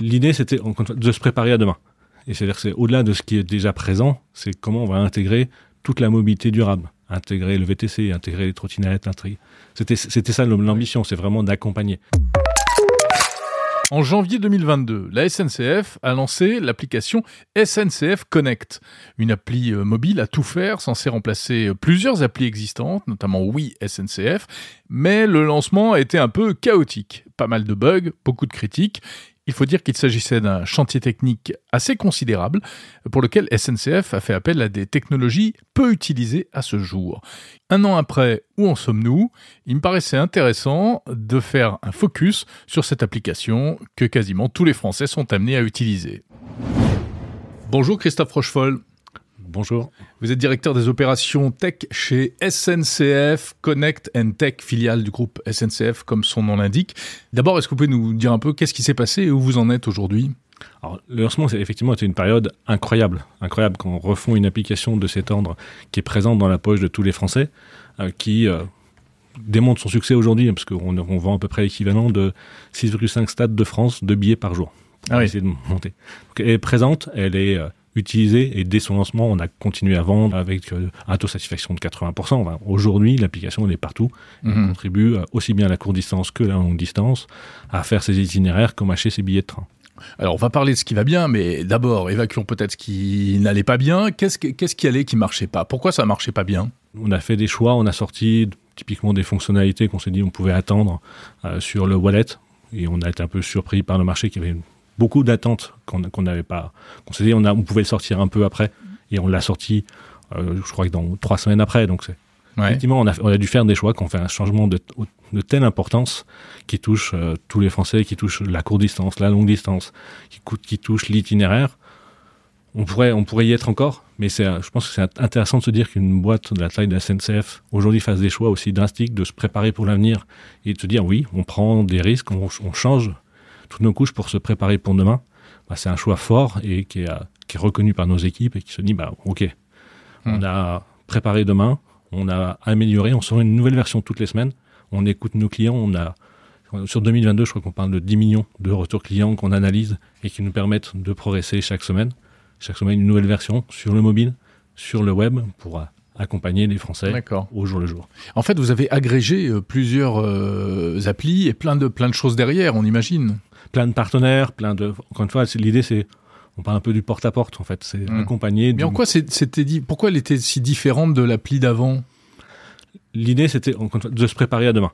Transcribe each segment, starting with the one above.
L'idée, c'était de se préparer à demain. Et c'est-à-dire c'est au-delà de ce qui est déjà présent, c'est comment on va intégrer toute la mobilité durable, intégrer le VTC, intégrer les trottinettes, C'était, c'était ça l'ambition, c'est vraiment d'accompagner. En janvier 2022, la SNCF a lancé l'application SNCF Connect, une appli euh, mobile à tout faire censée remplacer euh, plusieurs applis existantes, notamment Oui SNCF, mais le lancement a été un peu chaotique. Pas mal de bugs, beaucoup de critiques. Il faut dire qu'il s'agissait d'un chantier technique assez considérable pour lequel SNCF a fait appel à des technologies peu utilisées à ce jour. Un an après, où en sommes-nous? Il me paraissait intéressant de faire un focus sur cette application que quasiment tous les Français sont amenés à utiliser. Bonjour Christophe Rochefol. Bonjour. Vous êtes directeur des opérations tech chez SNCF Connect and Tech, filiale du groupe SNCF comme son nom l'indique. D'abord, est-ce que vous pouvez nous dire un peu qu'est-ce qui s'est passé et où vous en êtes aujourd'hui? Alors, le lancement, c'est effectivement été une période incroyable, incroyable quand on refond une application de cet ordre qui est présente dans la poche de tous les Français, euh, qui euh, démontre son succès aujourd'hui, parce qu'on on vend à peu près l'équivalent de 6,5 stades de France de billets par jour. Ah oui. de monter. elle est présente, elle est euh, utilisé et dès son lancement, on a continué à vendre avec euh, un taux de satisfaction de 80%. Aujourd'hui, l'application elle est partout. Elle mhm. contribue euh, aussi bien à la courte distance que à la longue distance à faire ses itinéraires comme acheter ses billets de train. Alors, on va parler de ce qui va bien, mais d'abord, évacuons peut-être ce qui n'allait pas bien. Qu'est-ce, qui allait qui marchait pas? Pourquoi ça marchait pas bien? On a fait des choix, on a sorti typiquement des fonctionnalités qu'on s'est dit on pouvait attendre euh, sur le wallet, et on a été un peu surpris par le marché qui avait une beaucoup d'attentes qu'on n'avait pas. On s'est dit on, on pouvait le sortir un peu après et on l'a sorti, euh, je crois que dans trois semaines après. Donc c'est effectivement on a, on a, dû faire des choix, qu'on fait un changement de, de telle importance qui touche euh, tous les Français, qui touche la courte distance, la longue distance, qui, qui touche l'itinéraire. On pourrait, on pourrait y être encore, mais je pense que c'est intéressant de se dire qu'une boîte de la taille de la SNCF aujourd'hui fasse des choix aussi drastiques, de se préparer pour l'avenir et de se dire oui, on prend des risques, on, on change toutes nos couches pour se préparer pour demain, bah, c'est un choix fort et qui est, euh, qui est, reconnu par nos équipes et qui se dit bah ok, on hmm. a préparé demain, on a amélioré, on sort une nouvelle version toutes les semaines, on écoute nos clients, on a sur 2022, je crois qu'on parle de 10 millions de retours clients qu'on analyse et qui nous permettent de progresser chaque semaine. Chaque semaine, une nouvelle version sur le mobile, sur le web, pour euh, accompagner les Français au jour le jour. En fait, vous avez agrégé euh, plusieurs applis et plein de, plein de choses derrière, on imagine plein de partenaires, plein de. Encore une fois, l'idée c'est on parle un peu du porte-à-porte en fait, c'est hmm. accompagné. Mais en quoi c'était dit Pourquoi elle était si différente de l'appli d'avant? L'idée c'était de se préparer à demain.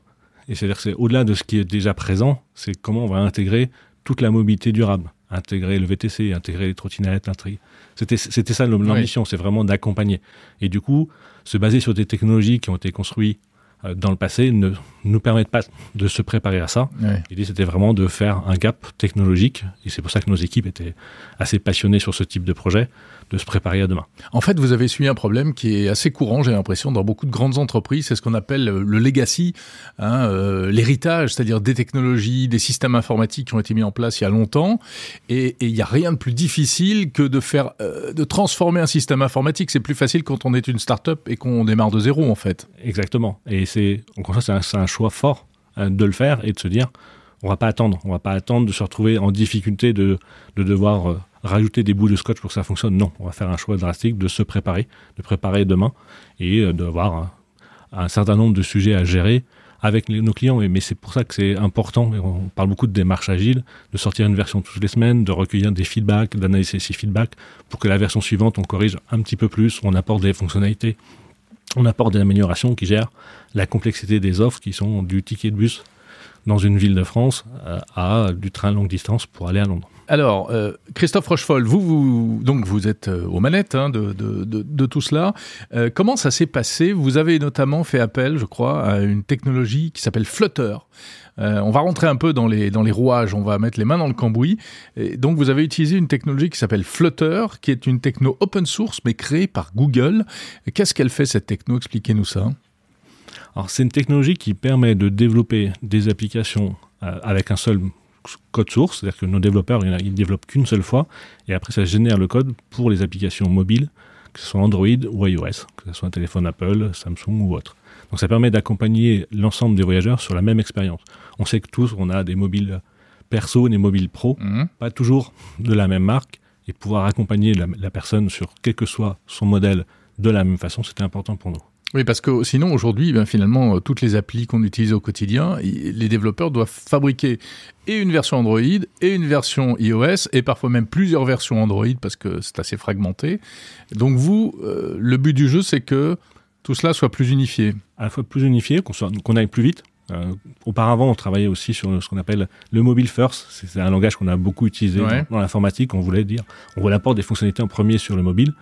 Et c'est-à-dire que c'est au-delà de ce qui est déjà présent, c'est comment on va intégrer toute la mobilité durable, intégrer le VTC, intégrer les trottinettes, C'était c'était ça l'ambition, c'est vraiment d'accompagner. Et du coup, se baser sur des technologies qui ont été construites euh, dans le passé ne nous permettent pas de se préparer à ça. L'idée, c'était vraiment de faire un gap technologique, et c'est pour ça que nos équipes étaient assez passionnées sur ce type de projet, de se préparer à demain. En fait, vous avez suivi un problème qui est assez courant, j'ai l'impression, dans beaucoup de grandes entreprises, c'est ce qu'on appelle le legacy, hein, euh, l'héritage, c'est-à-dire des technologies, des systèmes informatiques qui ont été mis en place il y a longtemps, et il n'y a rien de plus difficile que de faire, euh, de transformer un système informatique. C'est plus facile quand on est une start-up et qu'on démarre de zéro, en fait. Exactement. Et c'est, encore ça, c'est un, choix fort euh, de le faire et de se dire, on va pas attendre, on va pas attendre de se retrouver en difficulté de, de devoir rajouter des bouts de scotch pour que ça fonctionne. Non, on va faire un choix drastique de se préparer, de préparer demain et euh, d'avoir un, un, certain nombre de sujets à gérer avec nos clients. Mais c'est pour ça que c'est important, on parle beaucoup de démarche agile, de sortir une version toutes les semaines, de recueillir des feedbacks, d'analyser ces feedbacks pour que la version suivante, on corrige un petit peu plus, on apporte des fonctionnalités, on apporte des améliorations qui gèrent la complexité des offres qui sont du ticket de bus dans une ville de France euh, à du train longue distance pour aller à Londres. Alors, euh, Christophe Rochefol, vous, vous, donc vous êtes euh, aux manettes hein, de, tout cela. Euh, comment ça s'est passé? Vous avez notamment fait appel, je crois, à une technologie qui s'appelle Flutter. On va rentrer un peu dans les, rouages, on va mettre les mains dans le cambouis. Donc, vous avez utilisé une technologie qui s'appelle Flutter, qui est une techno open source, mais créée par Google. Qu'est-ce qu'elle fait, cette techno? Expliquez-nous ça. Alors, c'est une technologie qui permet de développer des applications avec un seul code source, c'est-à-dire que nos développeurs, ils ne développent qu'une seule fois, et après ça génère le code pour les applications mobiles, que ce soit Android ou iOS, que ce soit un téléphone Apple, Samsung ou autre. Donc ça permet d'accompagner l'ensemble des voyageurs sur la même expérience. On sait que tous, on a des mobiles perso ni mobile pro, Mhm. pas toujours de la même marque, et pouvoir accompagner la, la personne sur quel que soit son modèle de la même façon, c'était important pour nous. Oui, parce que sinon, aujourd'hui, ben, finalement, euh, toutes les applis qu'on utilise au quotidien, les développeurs doivent fabriquer et une version Android et une version iOS, et parfois même plusieurs versions Android, parce que c'est assez fragmenté. Donc vous, euh, le but du jeu, c'est que tout cela soit plus unifié. à la fois plus unifié, qu'on aille plus vite. Euh, auparavant, on travaillait aussi sur ce qu'on appelle le mobile first. C'est un langage qu'on a beaucoup utilisé Ouais. dans, dans l'informatique. On voulait dire, on voulait apporter des fonctionnalités en premier sur le mobile.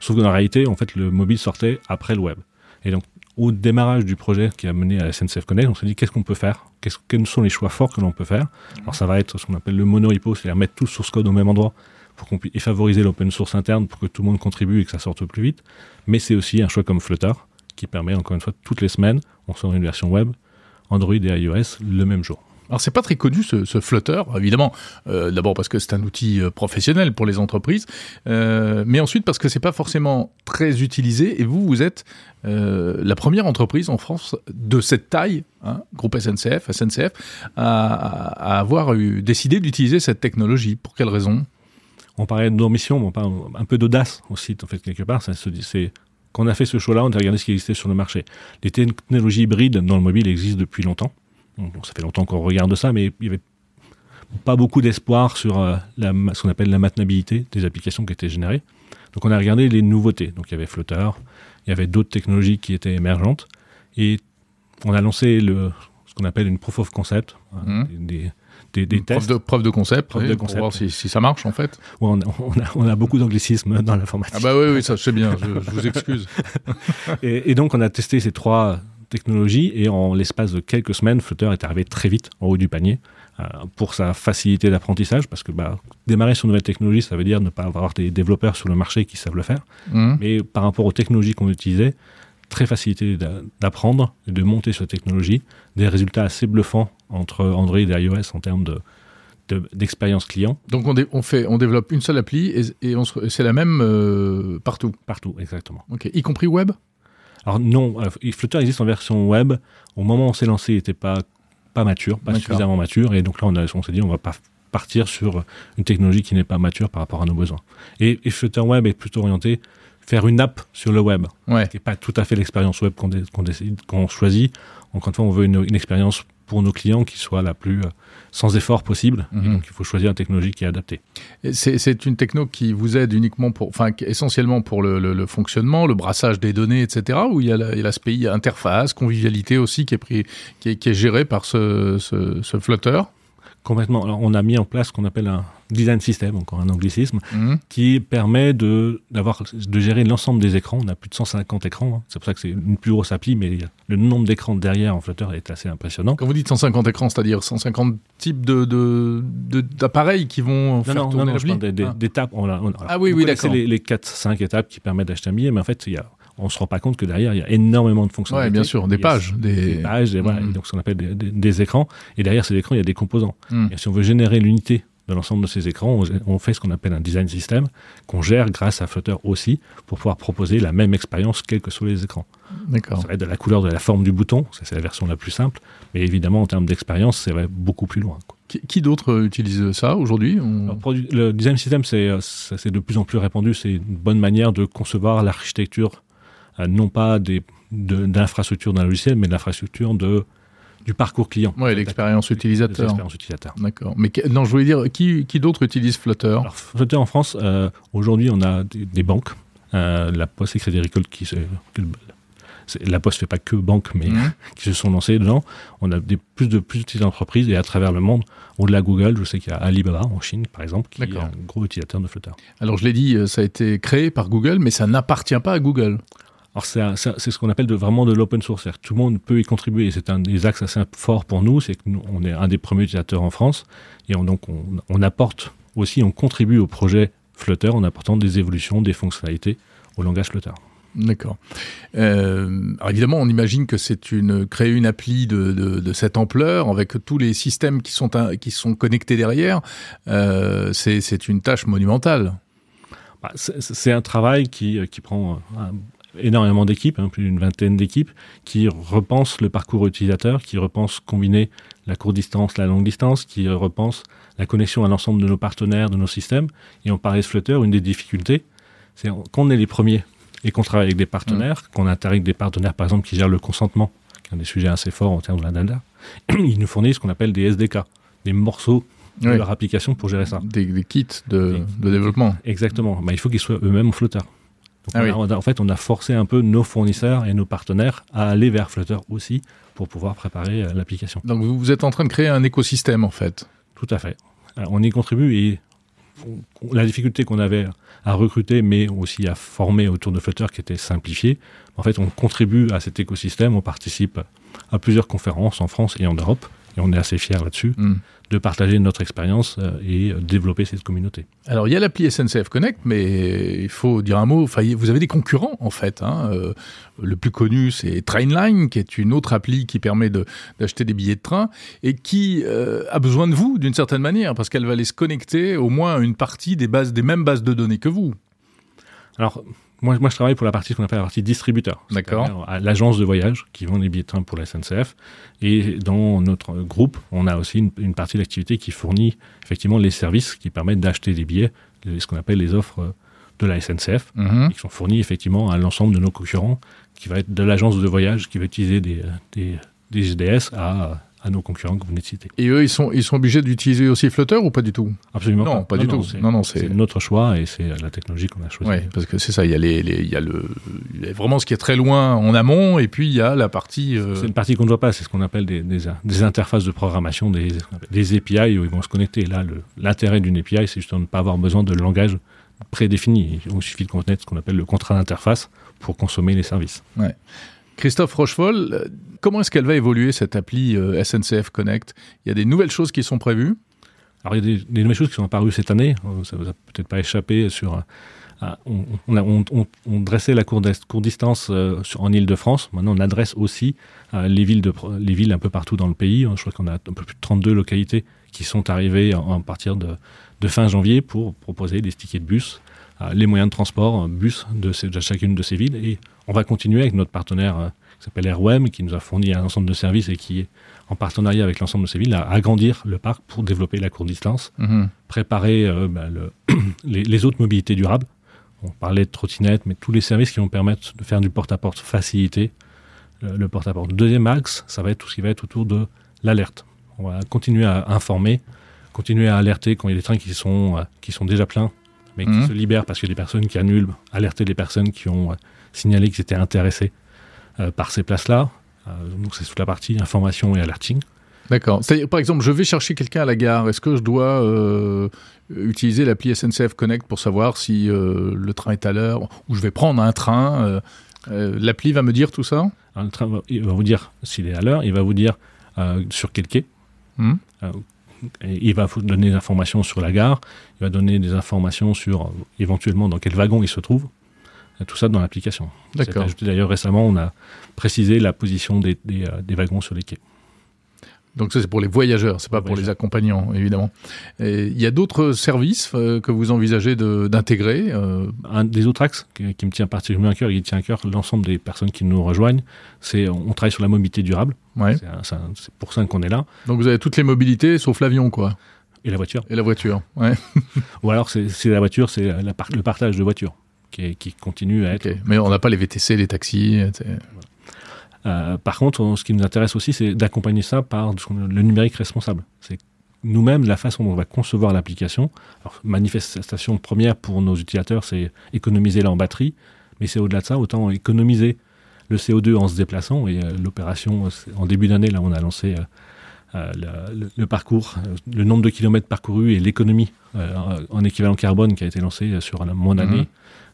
Sauf que dans la réalité, en fait, le mobile sortait après le web. Et donc, au démarrage du projet qui a mené à la SNCF Connect, on s'est dit qu'est-ce qu'on peut faire? Quels sont les choix forts que l'on peut faire? Alors, ça va être ce qu'on appelle le monorepo, c'est-à-dire mettre tout le source code au même endroit pour qu'on puisse favoriser l'open source interne pour que tout le monde contribue et que ça sorte plus vite. Mais c'est aussi un choix comme Flutter qui permet, encore une fois, toutes les semaines, on sort une version web, Android et iOS le même jour. Alors c'est pas très connu ce, Flutter, évidemment. Euh, D'abord parce que c'est un outil euh, professionnel pour les entreprises, euh, mais ensuite parce que c'est pas forcément très utilisé. Et vous, vous êtes la première entreprise en France de cette taille, hein, groupe SNCF, SNCF, à, avoir eu, décidé d'utiliser cette technologie. Pour quelle raison? On parlait d'ambition, mais on parle un peu d'audace aussi, en fait, quelque part. C'est quand on a fait ce choix-là, on a regardé ce qui existait sur le marché. Les technologies hybrides dans le mobile existent depuis longtemps. Bon, ça fait longtemps qu'on regarde ça, mais il y avait pas beaucoup d'espoir sur euh, la, ce qu'on appelle la maintenabilité des applications qui étaient générées. Donc on a regardé les nouveautés. Donc il y avait Flutter, il y avait d'autres technologies qui étaient émergentes, et on a lancé le, ce qu'on appelle une proof of concept, hein, Mhm. des, des, des preuve tests. de, preuve de concept, Preuve oui, de pour voir si, si ça marche en fait. Ouais, on, a, on, a, on a beaucoup d'anglicisme dans l'informatique. Ah bah oui, oui, ça je sais bien, je, je vous excuse. Et, et donc, on a testé ces trois technologies et en l'espace de quelques semaines, Flutter est arrivé très vite en haut du panier euh, pour sa facilité d'apprentissage parce que bah, démarrer sur une nouvelle technologie, ça veut dire ne pas avoir des développeurs sur le marché qui savent le faire. Mhm. Mais par rapport aux technologies qu'on utilisait, très facilité d'a- d'apprendre et de monter sur la technologie, des résultats assez bluffants entre Android et iOS en termes de de- d'expérience client Donc on, fait, on développe une seule appli et, c'est la même euh, partout, partout, exactement. Ok. y compris web? Alors non, euh, Flutter existe en version web. Au moment où on s'est lancé, il n'était pas, pas mature, pas suffisamment mature. Et donc là, on, a- on s'est dit, on va pas partir sur une technologie qui n'est pas mature par rapport à nos besoins. Et, et Flutter Web est plutôt orienté faire une app sur le web, Ouais. qui n'est pas tout à fait l'expérience web qu'on dé- qu'on décide, qu'on choisit. Encore une fois, on veut une, une expérience pour nos clients qui soit la plus euh, sans effort possible. Et Mhm. donc, il faut choisir une technologie qui est adaptée. C'est une techno qui vous aide uniquement pour, enfin, essentiellement pour le, le- le fonctionnement, le brassage des données, etc. Ou il y a l'aspect interface, convivialité aussi qui est pris, qui est, qui est géré par ce, ce, ce Flutter. Complètement. Alors, on a mis en place ce qu'on appelle un design system, encore un anglicisme, Mhm. qui permet de, d'avoir, de gérer l'ensemble des écrans. On a plus de 150 écrans. hein. C'est pour ça que c'est une plus grosse appli, mais le nombre d'écrans derrière en Flutter est assez impressionnant. Quand vous dites 150 écrans, c'est-à-dire 150 types de, de, de- d'appareils qui vont Non, faire non, non, tourner non, je l'appli parle des, des- Ah. d'étapes. On a- on- Ah oui, oui, d'accord. Les, les 4-5 étapes qui permettent d'acheter un billet, mais en fait, il y a, on se rend pas compte que derrière, il y a énormément de fonctionnalités. Ouais, bien sûr, des pages, des, Des pages, voilà, Mhm. et donc ce qu'on appelle des, écrans. Et derrière ces écrans, il y a des composants. Mhm. Et si on veut générer l'unité de l'ensemble de ces écrans, on, on fait ce qu'on appelle un design system qu'on gère grâce à Flutter aussi pour pouvoir proposer la même expérience quels que soient les écrans. D'accord. Ça va être de la couleur de la forme du bouton, ça c'est la version la plus simple, mais évidemment en termes d'expérience, ça va beaucoup plus loin. quoi. Qui, qui d'autre euh, utilise ça aujourd'hui On- le design system, c'est euh, c'est de plus en plus répandu, c'est une bonne manière de concevoir l'architecture, non pas des, de, d'infrastructure d'un logiciel, mais de l'infrastructure de, du parcours client. Ouais, l'expérience utilisateur. utilisateurs. D'accord. Mais non, je voulais dire, qui, qui d'autre utilise Flutter? Alors, Flutter en France, euh, aujourd'hui, on a des, des banques, euh, la Poste et Crédit Agricole qui se, la Poste fait pas que banque, mais Mhm. qui se sont lancés dedans. On a des, plus de plus petites entreprises et à travers le monde, au-delà de Google, je sais qu'il y a Alibaba en Chine, par exemple, qui est un gros utilisateur de Flutter. Alors, je l'ai dit, euh, ça a été créé par Google, mais ça n'appartient pas à Google. Alors c'est ce qu'on appelle de, vraiment de l'open source, c'est-à-dire que tout le monde peut y contribuer. C'est un des axes assez forts pour nous, c'est que nous, on est un des premiers utilisateurs en France et on, donc on, on apporte aussi, on contribue au projet Flutter en apportant des évolutions, des fonctionnalités au langage Flutter. D'accord. Euh, alors évidemment, on imagine que c'est une créer une appli de, de, de cette ampleur avec tous les systèmes qui sont un- qui sont connectés derrière. Euh, c'est c'est une tâche monumentale. Bah, c'est- un travail qui, euh, qui prend un- énormément d'équipes, hein, plus d'une vingtaine d'équipes, qui repensent le parcours utilisateur, qui repensent combiner la courte distance, la longue distance, qui repensent la connexion à l'ensemble de nos partenaires, de nos systèmes. Et on parlait de Flutter, une des difficultés, c'est qu'on est les premiers et qu'on travaille avec des partenaires, qu'on intègre des partenaires, par exemple, qui gèrent le consentement, qui est un des sujets assez forts en termes de la data. Ils nous fournissent ce qu'on appelle des SDK, des morceaux de Oui. leur application pour gérer ça. Des, des kits de, de développement. Exactement. Bah, il faut qu'ils soient eux-mêmes Flutter. Donc Ah on a- oui. on a- en fait, on a forcé un peu nos fournisseurs et nos partenaires à aller vers Flutter aussi pour pouvoir préparer euh, l'application. Donc vous, êtes en train de créer un écosystème en fait. Tout à fait. On y contribue et la difficulté qu'on avait à recruter, mais aussi à former autour de Flutter qui était simplifiée, en fait, on contribue à cet écosystème, on participe à plusieurs conférences en France et en Europe, et on est assez fiers là-dessus Hmm. de partager notre expérience euh, et euh, développer cette communauté. Alors il y a l'appli SNCF Connect, mais il faut dire un mot. Enfin, vous avez des concurrents en fait. hein. Euh, le plus connu, c'est Trainline, qui est une autre appli qui permet de- d'acheter des billets de train et qui euh, a besoin de vous d'une certaine manière parce qu'elle va aller se connecter au moins à une partie des bases, des mêmes bases de données que vous. Alors, moi, moi, je travaille pour la partie qu'on appelle la partie distributeur. D'accord. À l'agence de voyage qui vend les billets de train pour la SNCF. Et dans notre groupe, on a aussi une, une partie d'activité qui fournit effectivement les services qui permettent d'acheter des billets, ce qu'on appelle les offres de la SNCF, Mhm. et qui sont fournis effectivement à l'ensemble de nos concurrents, qui va être de l'agence de voyage qui va utiliser des, euh, des, des GDS à, à nos concurrents que vous venez de citer. Et eux, ils sont, ils sont obligés d'utiliser aussi Flutter ou pas du tout Absolument Non, pas du tout. c'est- Non, non, c'est- notre choix et c'est la technologie qu'on a choisie. Oui, parce que c'est ça. Il y a les, les- il y a le, il y a vraiment ce qui est très loin en amont, et puis il y a la partie. euh, C'est une partie qu'on ne voit pas, c'est ce qu'on appelle des, des, des interfaces de programmation, des, des API où ils vont se connecter. Là, l'intérêt d'une API, c'est justement de ne pas avoir besoin de langage prédéfini. Il suffit de connaître ce qu'on appelle le contrat d'interface pour consommer les services. Christophe Rochefol, euh, comment est-ce qu'elle va évoluer cette appli euh, SNCF Connect? Il y a des nouvelles choses qui sont prévues? Alors, il y a des, nouvelles choses qui sont apparues cette année. Euh, Ça vous a peut-être pas échappé sur. on, on, dressait la cour, d'est- cour distance en Ile-de-France. Maintenant, on adresse aussi les, villes de, les villes un peu partout dans le pays. Je crois qu'on a un peu plus de 32 localités qui sont arrivées en, en partir de, fin janvier pour proposer des tickets de bus, les moyens de transport, euh, bus de, ces- de chacune de ces villes. Et on va continuer avec notre partenaire euh, qui s'appelle Airwem, qui nous a fourni un ensemble de services et qui est en partenariat avec l'ensemble de ces villes à agrandir le parc pour développer la courte distance Mhm. préparer euh, bah, le- les, les autres mobilités durables. On parlait de trottinettes, mais tous les services qui vont permettre de faire du porte-à-porte facilité, le, le porte-à-porte. Deuxième axe, ça va être tout ce qui va être autour de l'alerte. On va continuer à informer, continuer à alerter quand il y a des trains qui sont, euh, qui sont déjà pleins, mais qui Mhm. se libèrent parce qu'il y a des personnes qui annulent, alerter les personnes qui ont euh, signalé qu'ils étaient intéressés euh, par ces places-là. Euh, donc c'est toute la partie information et alerting. D'accord. C'est-à-dire, par exemple, je vais chercher quelqu'un à la gare. Est-ce que je dois euh, utiliser l'appli SNCF Connect pour savoir si euh, le train est à l'heure ou je vais prendre un train euh, L'appli va me dire tout ça? Alors, le train va, il va vous dire s'il est à l'heure, il va vous dire sur quel quai, Hmm. Et il va vous donner des informations sur la gare, il va donner des informations sur euh, éventuellement dans quel wagon il se trouve, Euh, tout ça dans l'application. D'accord. D'ailleurs récemment, on a précisé la position des, des, euh, des wagons sur les quais. Donc ça, c'est pour les voyageurs, c'est pas pour les accompagnants, évidemment. Il y a d'autres services euh, que vous envisagez de- d'intégrer euh, Un des autres axes qui, qui me tient particulièrement à cœur et qui tient à cœur l'ensemble des personnes qui nous rejoignent, c'est on travaille sur la mobilité durable. ouais. C'est pour ça qu'on est là. Donc vous avez toutes les mobilités sauf l'avion, quoi, Et la voiture. et la voiture. Ouais. Ou alors c'est la voiture, c'est par- le partage de voitures qui, continue à être. Mais on n'a pas les VTC, les taxis. etc. Euh, par contre, on- ce qui nous intéresse aussi, c'est d'accompagner ça par le numérique responsable. C'est nous-mêmes la façon dont on va concevoir l'application. Manifestation première pour nos utilisateurs, c'est économiser en batterie, mais c'est au-delà de ça, autant économiser le CO2 en se déplaçant. Et euh, l'opération, euh, en début d'année, là, on a lancé le, parcours, le nombre de kilomètres parcourus et l'économie en- en équivalent carbone qui a été lancé euh, sur mon année. Mhm.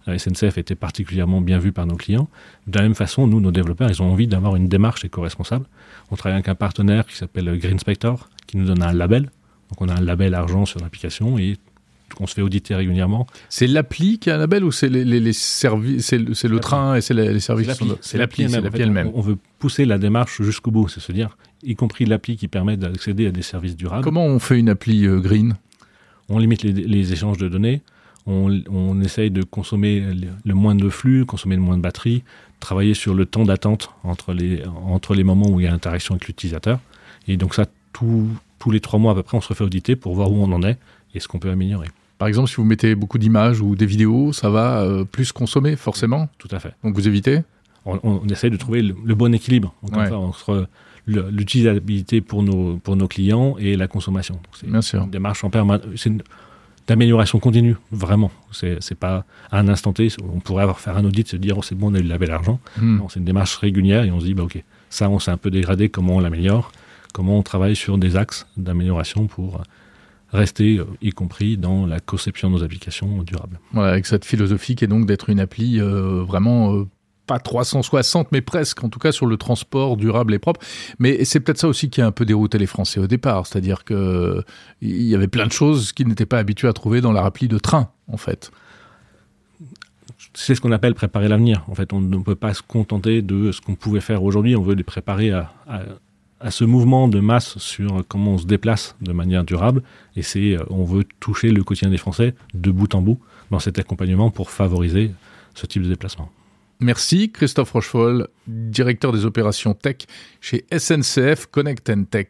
La SNCF était particulièrement bien vue par nos clients. De la même façon, nous, nos développeurs, ils ont envie d'avoir une démarche éco-responsable. On travaille avec un partenaire qui s'appelle Green Spector, qui nous donne un label. Donc on a un label argent sur l'application et on se fait auditer régulièrement. C'est l'appli qui a un label ou c'est les, les, les services, c'est le, train et c'est les, services C'est l'appli, elle-même. On, on veut pousser la démarche jusqu'au bout, c'est se dire, y compris l'appli qui permet d'accéder à des services durables. Comment on fait une appli euh, green? On limite les, les échanges de données. On, essaye de consommer le, moins de flux, consommer le moins de batterie, travailler sur le temps d'attente entre les, entre les moments où il y a interaction avec l'utilisateur. Et donc ça, tous les trois mois à peu près, on se refait auditer pour voir où on en est et ce qu'on peut améliorer. Par exemple, si vous mettez beaucoup d'images ou des vidéos, ça va euh, plus consommer, forcément Tout à fait. Donc vous évitez? On, essaye de trouver le, bon équilibre entre l'utilisabilité pour nos, pour nos clients et la consommation. C'est Bien sûr. une démarche en permanence. C'est d'amélioration continue, vraiment. C'est pas à un instant T, on pourrait avoir faire un audit, se dire oh, c'est bon, on a eu lavé l'argent. Hmm. C'est une démarche régulière et on se dit bah, ok, ça on s'est un peu dégradé, comment on l'améliore, comment on travaille sur des axes d'amélioration pour rester, euh, y compris dans la conception de nos applications durables. Voilà, avec cette philosophie qui est donc d'être une appli euh, vraiment euh, pas 360, mais presque, en tout cas sur le transport durable et propre. Mais c'est peut-être ça aussi qui a un peu dérouté les Français au départ, c'est-à-dire que il y avait plein de choses qu'ils n'étaient pas habitués à trouver dans la appli de train, en fait. C'est ce qu'on appelle préparer l'avenir. En fait, on ne peut pas se contenter de ce qu'on pouvait faire aujourd'hui. On veut les préparer à, à, ce mouvement de masse sur comment on se déplace de manière durable. Et c'est, on veut toucher le quotidien des Français de bout en bout dans cet accompagnement pour favoriser ce type de déplacement. Merci Christophe Rochefol, directeur des opérations tech chez SNCF Connect Tech.